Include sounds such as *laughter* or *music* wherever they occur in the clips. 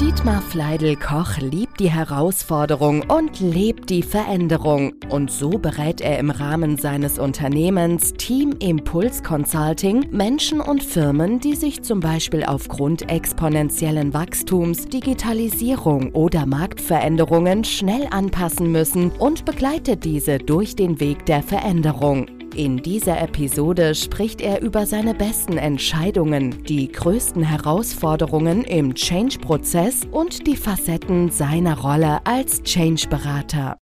Dietmar Fleidel-Koch liebt die Herausforderung und lebt die Veränderung. Und so berät er im Rahmen seines Unternehmens Team Impuls Consulting Menschen und Firmen, die sich zum Beispiel aufgrund exponentiellen Wachstums, Digitalisierung oder Marktveränderungen schnell anpassen müssen und begleitet diese durch den Weg der Veränderung. In dieser Episode spricht er über seine besten Entscheidungen, die größten Herausforderungen im Change-Prozess und die Facetten seiner Rolle als Change-Berater.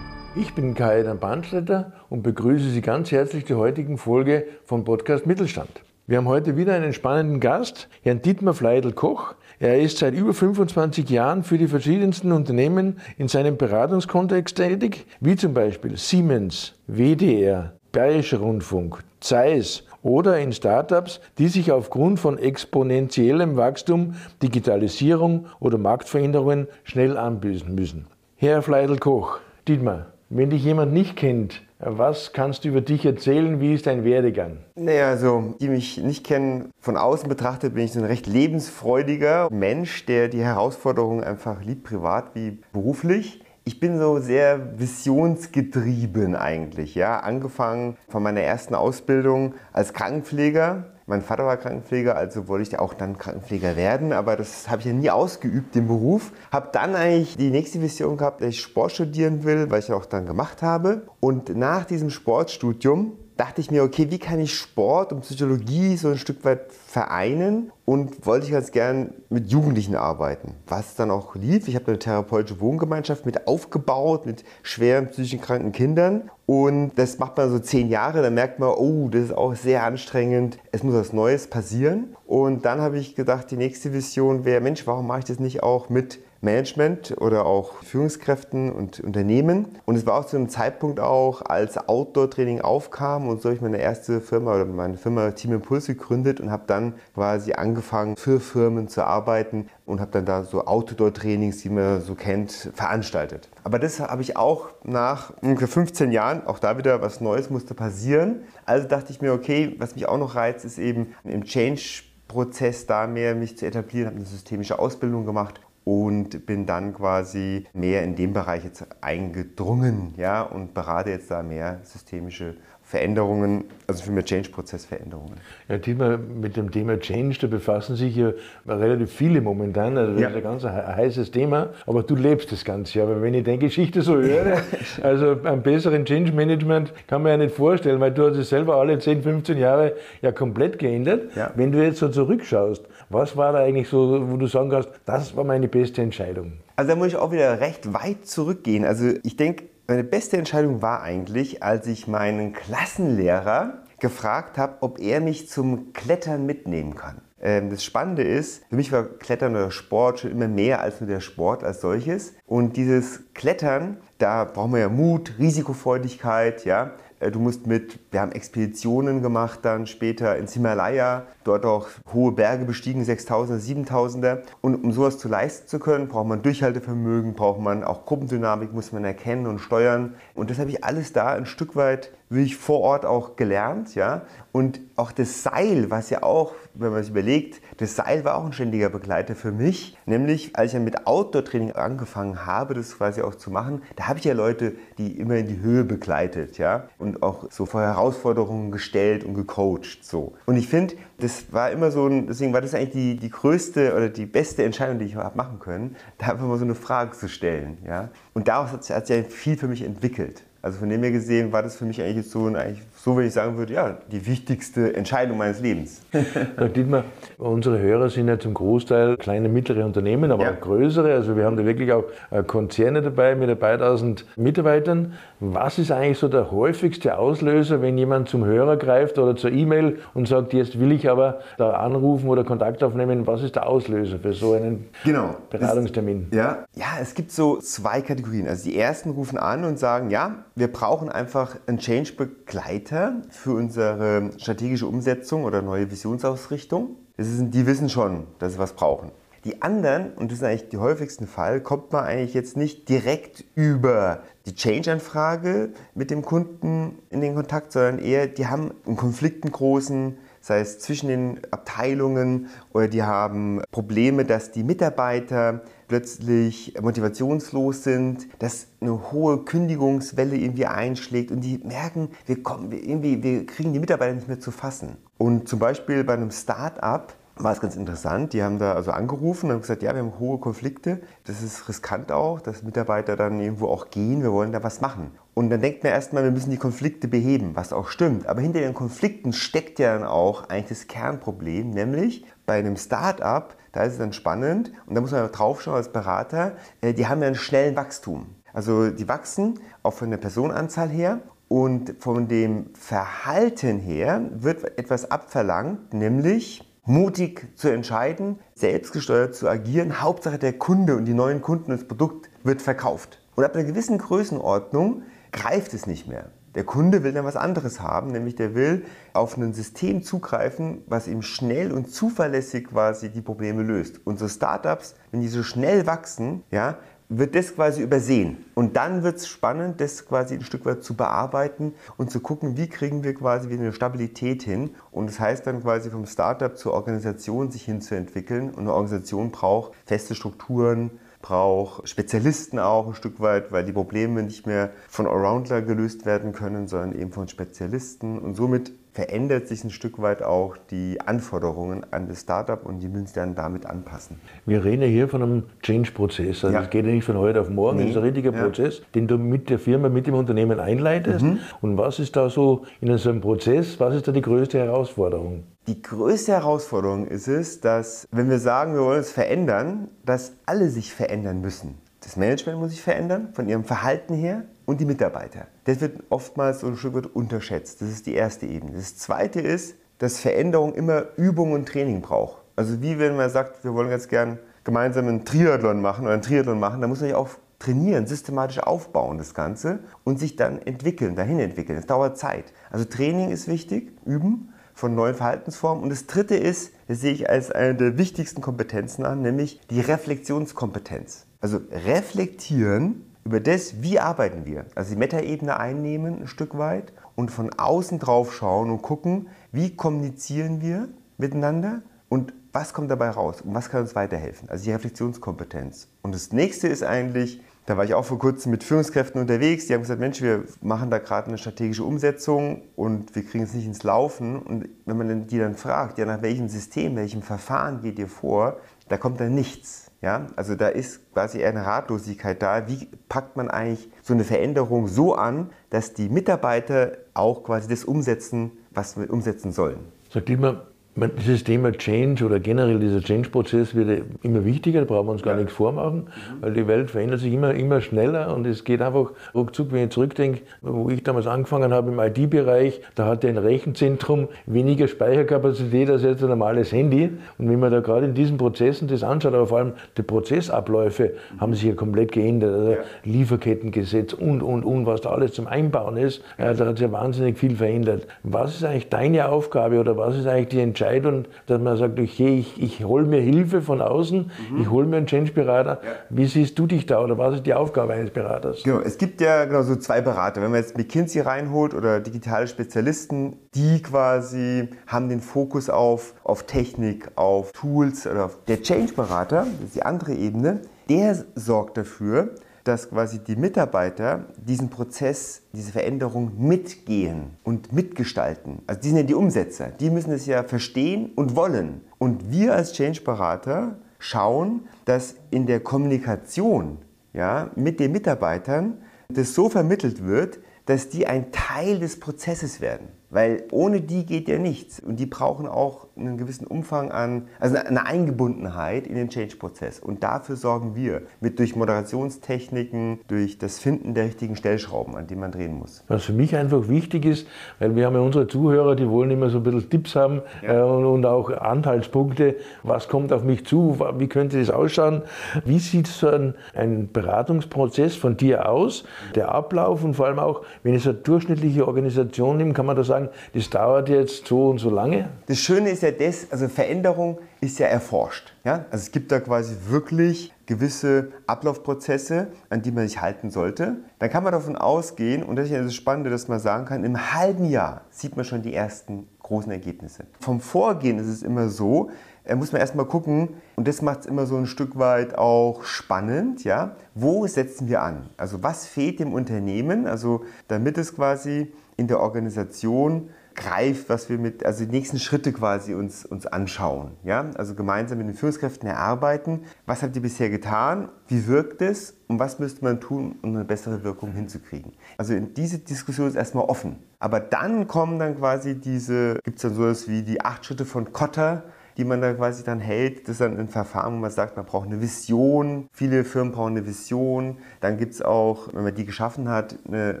Ich bin Kai-Dan Bahnstetter und begrüße Sie ganz herzlich zur heutigen Folge vom Podcast Mittelstand. Wir haben heute wieder einen spannenden Gast, Herrn Dietmar Fleidel-Koch. Er ist seit über 25 Jahren für die verschiedensten Unternehmen in seinem Beratungskontext tätig, wie zum Beispiel Siemens, WDR, Bayerischer Rundfunk, Zeiss oder in Startups, die sich aufgrund von exponentiellem Wachstum, Digitalisierung oder Marktveränderungen schnell anbüßen müssen. Herr Fleidel-Koch, Dietmar, wenn dich jemand nicht kennt, was kannst du über dich erzählen? Wie ist dein Werdegang? Naja, also die mich nicht kennen, von außen betrachtet bin ich so ein recht lebensfreudiger Mensch, der die Herausforderungen einfach liebt, privat wie beruflich. Ich bin so sehr visionsgetrieben eigentlich, ja, angefangen von meiner ersten Ausbildung als Krankenpfleger mein Vater war Krankenpfleger, also wollte ich auch dann Krankenpfleger werden, aber das habe ich ja nie ausgeübt, den Beruf. Habe dann eigentlich die nächste Vision gehabt, dass ich Sport studieren will, weil ich auch dann gemacht habe. Und nach diesem Sportstudium dachte ich mir, okay, wie kann ich Sport und Psychologie so ein Stück weit vereinen und wollte ich ganz gern mit Jugendlichen arbeiten. Was dann auch lief. Ich habe eine therapeutische Wohngemeinschaft mit aufgebaut, mit schweren psychisch kranken Kindern. Und das macht man so zehn Jahre, dann merkt man, oh, das ist auch sehr anstrengend, es muss was Neues passieren. Und dann habe ich gedacht, die nächste Vision wäre, Mensch, warum mache ich das nicht auch mit Management oder auch Führungskräften und Unternehmen. Und es war auch zu einem Zeitpunkt auch, als Outdoor-Training aufkam und so habe ich meine erste Firma oder meine Firma Team Impulse gegründet und habe dann quasi angefangen, für Firmen zu arbeiten und habe dann da so Outdoor-Trainings, die man so kennt, veranstaltet. Aber das habe ich auch nach ungefähr 15 Jahren, auch da wieder was Neues musste passieren. Also dachte ich mir, okay, was mich auch noch reizt, ist eben im Change Prozess da mehr mich zu etablieren, habe eine systemische Ausbildung gemacht und bin dann quasi mehr in dem Bereich jetzt eingedrungen ja, und berate jetzt da mehr systemische Veränderungen, also für mehr Change-Prozess-Veränderungen. Ja, Thema, mit dem Thema Change, da befassen sich ja relativ viele momentan. Also das ja. ist ein ganz heißes Thema, aber du lebst das Ganze ja. Aber wenn ich deine Geschichte so höre, also einen besseren Change-Management kann man ja nicht vorstellen, weil du hast es selber alle 10, 15 Jahre ja komplett geändert. Ja. Wenn du jetzt so zurückschaust, was war da eigentlich so, wo du sagen kannst, das war meine beste Entscheidung? Also da muss ich auch wieder recht weit zurückgehen. Also ich denke, meine beste Entscheidung war eigentlich, als ich meinen Klassenlehrer gefragt habe, ob er mich zum Klettern mitnehmen kann. Ähm, das Spannende ist, für mich war Klettern oder Sport schon immer mehr als nur der Sport als solches. Und dieses Klettern, da brauchen wir ja Mut, Risikofreudigkeit, ja. Äh, du musst mit, wir haben Expeditionen gemacht dann später ins Himalaya, dort auch hohe Berge bestiegen, 6000er, 7000er. Und um sowas zu leisten zu können, braucht man Durchhaltevermögen, braucht man auch Gruppendynamik, muss man erkennen und steuern. Und das habe ich alles da ein Stück weit wirklich vor Ort auch gelernt, ja. Und auch das Seil, was ja auch, wenn man sich überlegt, das Seil war auch ein ständiger Begleiter für mich. Nämlich, als ich ja mit Outdoor-Training angefangen habe, das quasi auch zu machen, da habe ich ja Leute, die immer in die Höhe begleitet, ja. Und auch so vor Herausforderungen gestellt und gecoacht, so. Und ich finde, das war immer so ein, deswegen war das eigentlich die, die größte oder die beste Entscheidung, die ich habe machen können, da einfach mal so eine Frage zu stellen, ja. Und daraus hat sich, sich viel für mich entwickelt. Also von dem her gesehen war das für mich eigentlich so, eigentlich so, wenn ich sagen würde, ja, die wichtigste Entscheidung meines Lebens. *laughs* Herr Dietmar, unsere Hörer sind ja zum Großteil kleine, mittlere Unternehmen, aber ja. auch größere. Also wir haben da wirklich auch äh, Konzerne dabei mit ein paar tausend Mitarbeitern. Was ist eigentlich so der häufigste Auslöser, wenn jemand zum Hörer greift oder zur E-Mail und sagt, jetzt will ich aber da anrufen oder Kontakt aufnehmen? Was ist der Auslöser für so einen genau. Beratungstermin? Das, ja. ja, es gibt so zwei Kategorien. Also die ersten rufen an und sagen, ja, wir brauchen einfach einen Change-Begleiter für unsere strategische Umsetzung oder neue Visionsausrichtung. Das ist, die wissen schon, dass sie was brauchen. Die anderen, und das ist eigentlich der häufigsten Fall, kommt man eigentlich jetzt nicht direkt über die Change-Anfrage mit dem Kunden in den Kontakt, sondern eher, die haben einen Konflikt großen, sei es zwischen den Abteilungen oder die haben Probleme, dass die Mitarbeiter plötzlich motivationslos sind, dass eine hohe Kündigungswelle irgendwie einschlägt und die merken, wir, kommen, irgendwie, wir kriegen die Mitarbeiter nicht mehr zu fassen. Und zum Beispiel bei einem Start-up war es ganz interessant. Die haben da also angerufen und haben gesagt, ja, wir haben hohe Konflikte. Das ist riskant auch, dass Mitarbeiter dann irgendwo auch gehen. Wir wollen da was machen. Und dann denkt man erstmal, wir müssen die Konflikte beheben, was auch stimmt. Aber hinter den Konflikten steckt ja dann auch eigentlich das Kernproblem, nämlich bei einem Start-up, da ist es dann spannend und da muss man drauf schauen als Berater, äh, die haben ja einen schnellen Wachstum. Also die wachsen auch von der Personenanzahl her und von dem Verhalten her wird etwas abverlangt, nämlich mutig zu entscheiden, selbstgesteuert zu agieren. Hauptsache der Kunde und die neuen Kunden und das Produkt wird verkauft. Und ab einer gewissen Größenordnung greift es nicht mehr. Der Kunde will dann was anderes haben, nämlich der will auf ein System zugreifen, was ihm schnell und zuverlässig quasi die Probleme löst. Unsere Startups, wenn die so schnell wachsen, ja, wird das quasi übersehen. Und dann wird es spannend, das quasi ein Stück weit zu bearbeiten und zu gucken, wie kriegen wir quasi wieder eine Stabilität hin. Und das heißt dann quasi vom Startup zur Organisation sich hinzuentwickeln. Und eine Organisation braucht feste Strukturen, braucht Spezialisten auch ein Stück weit, weil die Probleme nicht mehr von Aroundler gelöst werden können, sondern eben von Spezialisten. Und somit verändert sich ein Stück weit auch die Anforderungen an das Startup und die müssen sich dann damit anpassen. Wir reden ja hier von einem Change-Prozess. Also ja. das geht ja nicht von heute auf morgen, nee. das ist ein richtiger ja. Prozess, den du mit der Firma, mit dem Unternehmen einleitest. Mhm. Und was ist da so in so einem Prozess, was ist da die größte Herausforderung? Die größte Herausforderung ist es, dass, wenn wir sagen, wir wollen es verändern, dass alle sich verändern müssen. Das Management muss sich verändern, von ihrem Verhalten her und die Mitarbeiter. Das wird oftmals so ein Stück weit unterschätzt. Das ist die erste Ebene. Das zweite ist, dass Veränderung immer Übung und Training braucht. Also wie wenn man sagt, wir wollen jetzt gern gemeinsam einen Triathlon machen oder einen Triathlon machen, dann muss man sich auch trainieren, systematisch aufbauen das Ganze und sich dann entwickeln, dahin entwickeln. Das dauert Zeit. Also Training ist wichtig, üben von neuen Verhaltensformen. Und das dritte ist, das sehe ich als eine der wichtigsten Kompetenzen an, nämlich die Reflexionskompetenz. Also reflektieren über das, wie arbeiten wir. Also die Metaebene einnehmen ein Stück weit und von außen drauf schauen und gucken, wie kommunizieren wir miteinander und was kommt dabei raus und was kann uns weiterhelfen. Also die Reflexionskompetenz. Und das nächste ist eigentlich, da war ich auch vor kurzem mit Führungskräften unterwegs, die haben gesagt, Mensch, wir machen da gerade eine strategische Umsetzung und wir kriegen es nicht ins Laufen. Und wenn man die dann fragt, ja, nach welchem System, welchem Verfahren geht ihr vor, da kommt dann nichts. Ja, also da ist quasi eine Ratlosigkeit da. Wie packt man eigentlich so eine Veränderung so an, dass die Mitarbeiter auch quasi das umsetzen, was wir umsetzen sollen? Sagt immer, dieses Thema Change oder generell dieser Change-Prozess wird immer wichtiger, da brauchen wir uns gar ja. nichts vormachen, weil die Welt verändert sich immer, immer schneller und es geht einfach ruckzuck, wenn ich zurückdenke, wo ich damals angefangen habe im IT-Bereich, da hatte ein Rechenzentrum weniger Speicherkapazität als jetzt ein normales Handy und wenn man da gerade in diesen Prozessen das anschaut, aber vor allem die Prozessabläufe haben sich ja komplett geändert, also ja. Lieferkettengesetz und, und, und, was da alles zum Einbauen ist, ja, da hat sich ja wahnsinnig viel verändert. Was ist eigentlich deine Aufgabe oder was ist eigentlich die Entscheidung Entscheidung, dass man sagt, okay, ich, ich hole mir Hilfe von außen, mhm. ich hole mir einen Change-Berater. Ja. Wie siehst du dich da oder was ist die Aufgabe eines Beraters? Genau, es gibt ja genau so zwei Berater. Wenn man jetzt McKinsey reinholt oder digitale Spezialisten, die quasi haben den Fokus auf, auf Technik, auf Tools oder auf der Change-Berater, das ist die andere Ebene, der sorgt dafür, dass quasi die Mitarbeiter diesen Prozess, diese Veränderung mitgehen und mitgestalten. Also die sind ja die Umsetzer, die müssen es ja verstehen und wollen. Und wir als Change-Berater schauen, dass in der Kommunikation ja, mit den Mitarbeitern das so vermittelt wird, dass die ein Teil des Prozesses werden. Weil ohne die geht ja nichts. Und die brauchen auch einen gewissen Umfang an, also eine Eingebundenheit in den Change-Prozess. Und dafür sorgen wir mit durch Moderationstechniken, durch das Finden der richtigen Stellschrauben, an denen man drehen muss. Was für mich einfach wichtig ist, weil wir haben ja unsere Zuhörer, die wollen immer so ein bisschen Tipps haben ja. äh, und, und, auch Anhaltspunkte. Was kommt auf mich zu? Wie könnte das ausschauen? Wie sieht so ein, ein Beratungsprozess von dir aus? Der Ablauf und vor allem auch, wenn ich so eine durchschnittliche Organisation nehme, kann man da sagen, sagen, das dauert jetzt so und so lange? Das Schöne ist ja das, also Veränderung ist ja erforscht. Ja? Also es gibt da quasi wirklich gewisse Ablaufprozesse, an die man sich halten sollte. Dann kann man davon ausgehen, und das ist ja das Spannende, dass man sagen kann, im halben Jahr sieht man schon die ersten großen Ergebnisse. Vom Vorgehen ist es immer so, da muss man erstmal gucken, und das macht es immer so ein Stück weit auch spannend, ja, wo setzen wir an? Also was fehlt dem Unternehmen, also damit es quasi in der Organisation greift, was wir mit, also die nächsten Schritte quasi uns, uns anschauen. Ja? Also gemeinsam mit den Führungskräften erarbeiten, was habt ihr bisher getan, wie wirkt es und was müsste man tun, um eine bessere Wirkung hinzukriegen. Also diese Diskussion ist erstmal offen. Aber dann kommen dann quasi diese, gibt es dann sowas wie die acht Schritte von Kotter, die man da quasi dann hält. Das ist dann ein Verfahren, wo man sagt, man braucht eine Vision. Viele Firmen brauchen eine Vision. Dann gibt es auch, wenn man die geschaffen hat, eine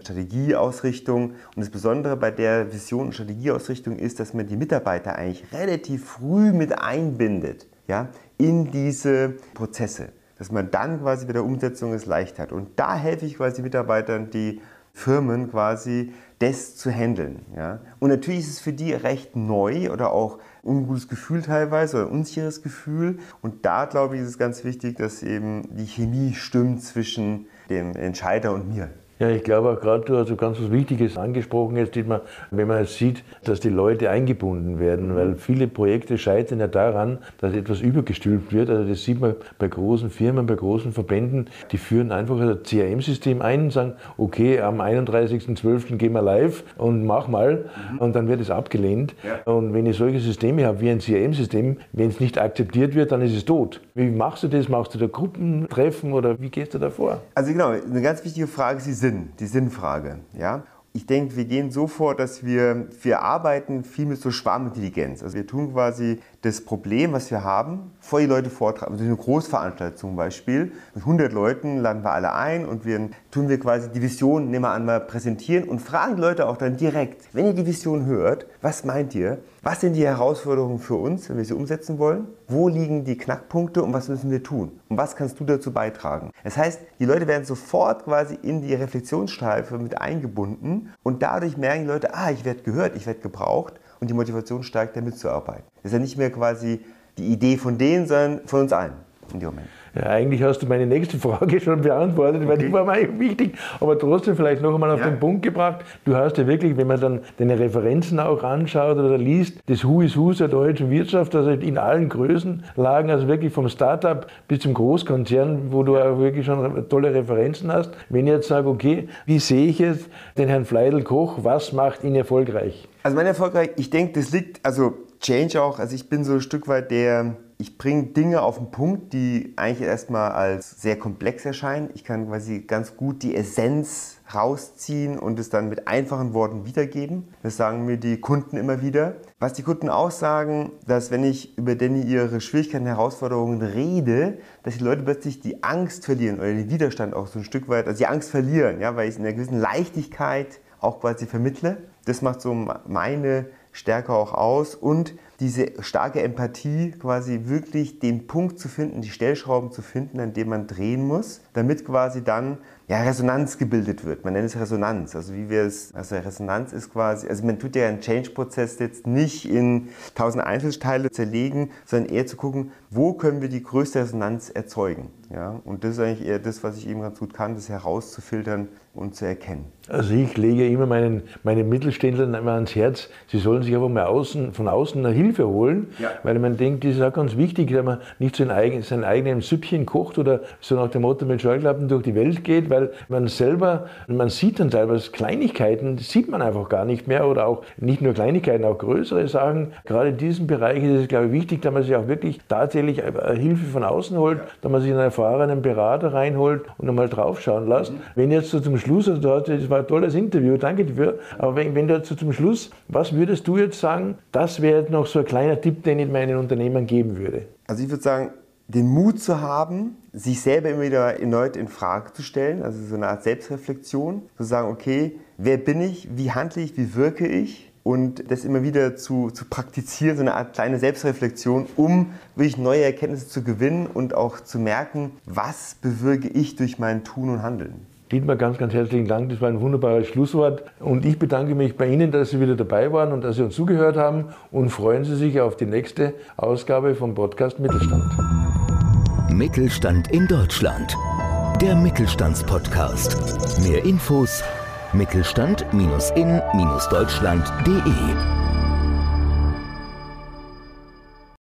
Strategieausrichtung. Und das Besondere bei der Vision und Strategieausrichtung ist, dass man die Mitarbeiter eigentlich relativ früh mit einbindet ja, in diese Prozesse. Dass man dann quasi bei der Umsetzung es leicht hat. Und da helfe ich quasi Mitarbeitern, die Firmen quasi das zu handeln. Ja? Und natürlich ist es für die recht neu oder auch ungutes Gefühl teilweise oder unsicheres Gefühl. Und da glaube ich, ist es ganz wichtig, dass eben die Chemie stimmt zwischen dem Entscheider und mir. Ja, ich glaube auch gerade, du hast ganz was Wichtiges angesprochen jetzt, Dietmar, wenn man jetzt sieht, dass die Leute eingebunden werden, weil viele Projekte scheitern ja daran, dass etwas übergestülpt wird. Also das sieht man bei großen Firmen, bei großen Verbänden, die führen einfach ein CRM-System ein und sagen, okay, am 31.12. gehen wir live und mach mal mhm. und dann wird es abgelehnt. Ja. Und wenn ich solche Systeme habe wie ein CRM-System, wenn es nicht akzeptiert wird, dann ist es tot. Wie machst du das? Machst du da Gruppentreffen oder wie gehst du da vor? Also genau, eine ganz wichtige Frage ist die Sinn, die Sinnfrage. Ja? Ich denke, wir gehen so vor, dass wir, wir arbeiten viel mit so Schwarmintelligenz. Also wir tun quasi das Problem, was wir haben, vor die Leute vortragen. Also eine Großveranstaltung zum Beispiel, mit 100 Leuten laden wir alle ein und wir tun wir quasi die Vision, nehmen wir an, mal präsentieren und fragen die Leute auch dann direkt, wenn ihr die Vision hört, was meint ihr? Was sind die Herausforderungen für uns, wenn wir sie umsetzen wollen? Wo liegen die Knackpunkte und was müssen wir tun? Und was kannst du dazu beitragen? Das heißt, die Leute werden sofort quasi in die Reflexionsstreife mit eingebunden und dadurch merken die Leute, ah, ich werde gehört, ich werde gebraucht und die Motivation steigt, da mitzuarbeiten. Das ist ja nicht mehr quasi die Idee von denen, sondern von uns allen in dem Moment. Ja, eigentlich hast du meine nächste Frage *laughs* schon beantwortet, weil okay. die war mir wichtig, aber trotzdem vielleicht noch einmal auf ja. den Punkt gebracht. Du hast ja wirklich, wenn man dann deine Referenzen auch anschaut oder liest, das Who is Who der deutschen Wirtschaft, also in allen Größenlagen, also wirklich vom Startup bis zum Großkonzern, wo du auch wirklich schon tolle Referenzen hast. Wenn ich jetzt sage, okay, wie sehe ich jetzt den Herrn Fleidel-Koch, was macht ihn erfolgreich? Also mein Erfolgreich, ich denke, das liegt, also Change auch, also ich bin so ein Stück weit der ich bringe Dinge auf den Punkt, die eigentlich erstmal als sehr komplex erscheinen. Ich kann quasi ganz gut die Essenz rausziehen und es dann mit einfachen Worten wiedergeben. Das sagen mir die Kunden immer wieder. Was die Kunden auch sagen, dass wenn ich über denn ihre Schwierigkeiten, Herausforderungen rede, dass die Leute plötzlich die Angst verlieren oder den Widerstand auch so ein Stück weit, also die Angst verlieren, ja, weil ich es in einer gewissen Leichtigkeit auch quasi vermittle. Das macht so meine Stärke auch aus und diese starke Empathie, quasi wirklich den Punkt zu finden, die Stellschrauben zu finden, an dem man drehen muss, damit quasi dann ja, Resonanz gebildet wird. Man nennt es Resonanz. Also wie wir es, also Resonanz ist quasi, also man tut ja einen Change-Prozess jetzt nicht in tausend Einzelteile zerlegen, sondern eher zu gucken, wo können wir die größte Resonanz erzeugen. Ja? Und das ist eigentlich eher das, was ich eben ganz gut kann, das herauszufiltern und zu erkennen. Also ich lege immer meinen, meinen Mittelständlern immer ans Herz, sie sollen sich aber mal außen, von außen eine Hilfe Hilfe holen, ja. weil man denkt, das ist auch ganz wichtig, dass man nicht so eigen, sein eigenes Süppchen kocht oder so nach dem Motto mit Scheuklappen durch die Welt geht, weil man selber, man sieht dann teilweise Kleinigkeiten, sieht man einfach gar nicht mehr oder auch nicht nur Kleinigkeiten, auch größere Sachen. Gerade in diesem Bereich ist es, glaube ich, wichtig, dass man sich auch wirklich tatsächlich Hilfe von außen holt, ja. dass man sich einen erfahrenen Berater reinholt und einmal draufschauen lässt. Mhm. Wenn jetzt so zum Schluss, also das war ein tolles Interview, danke dafür, aber wenn, wenn du jetzt so zum Schluss, was würdest du jetzt sagen, das wäre noch ein kleiner Tipp, den ich meinen Unternehmern geben würde? Also ich würde sagen, den Mut zu haben, sich selber immer wieder erneut in Frage zu stellen, also so eine Art Selbstreflexion, zu sagen, okay, wer bin ich, wie handle ich, wie wirke ich und das immer wieder zu, zu praktizieren, so eine Art kleine Selbstreflexion, um wirklich neue Erkenntnisse zu gewinnen und auch zu merken, was bewirke ich durch mein Tun und Handeln. Dietmar, ganz, ganz herzlichen Dank. Das war ein wunderbares Schlusswort. Und ich bedanke mich bei Ihnen, dass Sie wieder dabei waren und dass Sie uns zugehört haben. Und freuen Sie sich auf die nächste Ausgabe vom Podcast Mittelstand. Mittelstand in Deutschland. Der Mittelstandspodcast. Mehr Infos Mittelstand-in-deutschland.de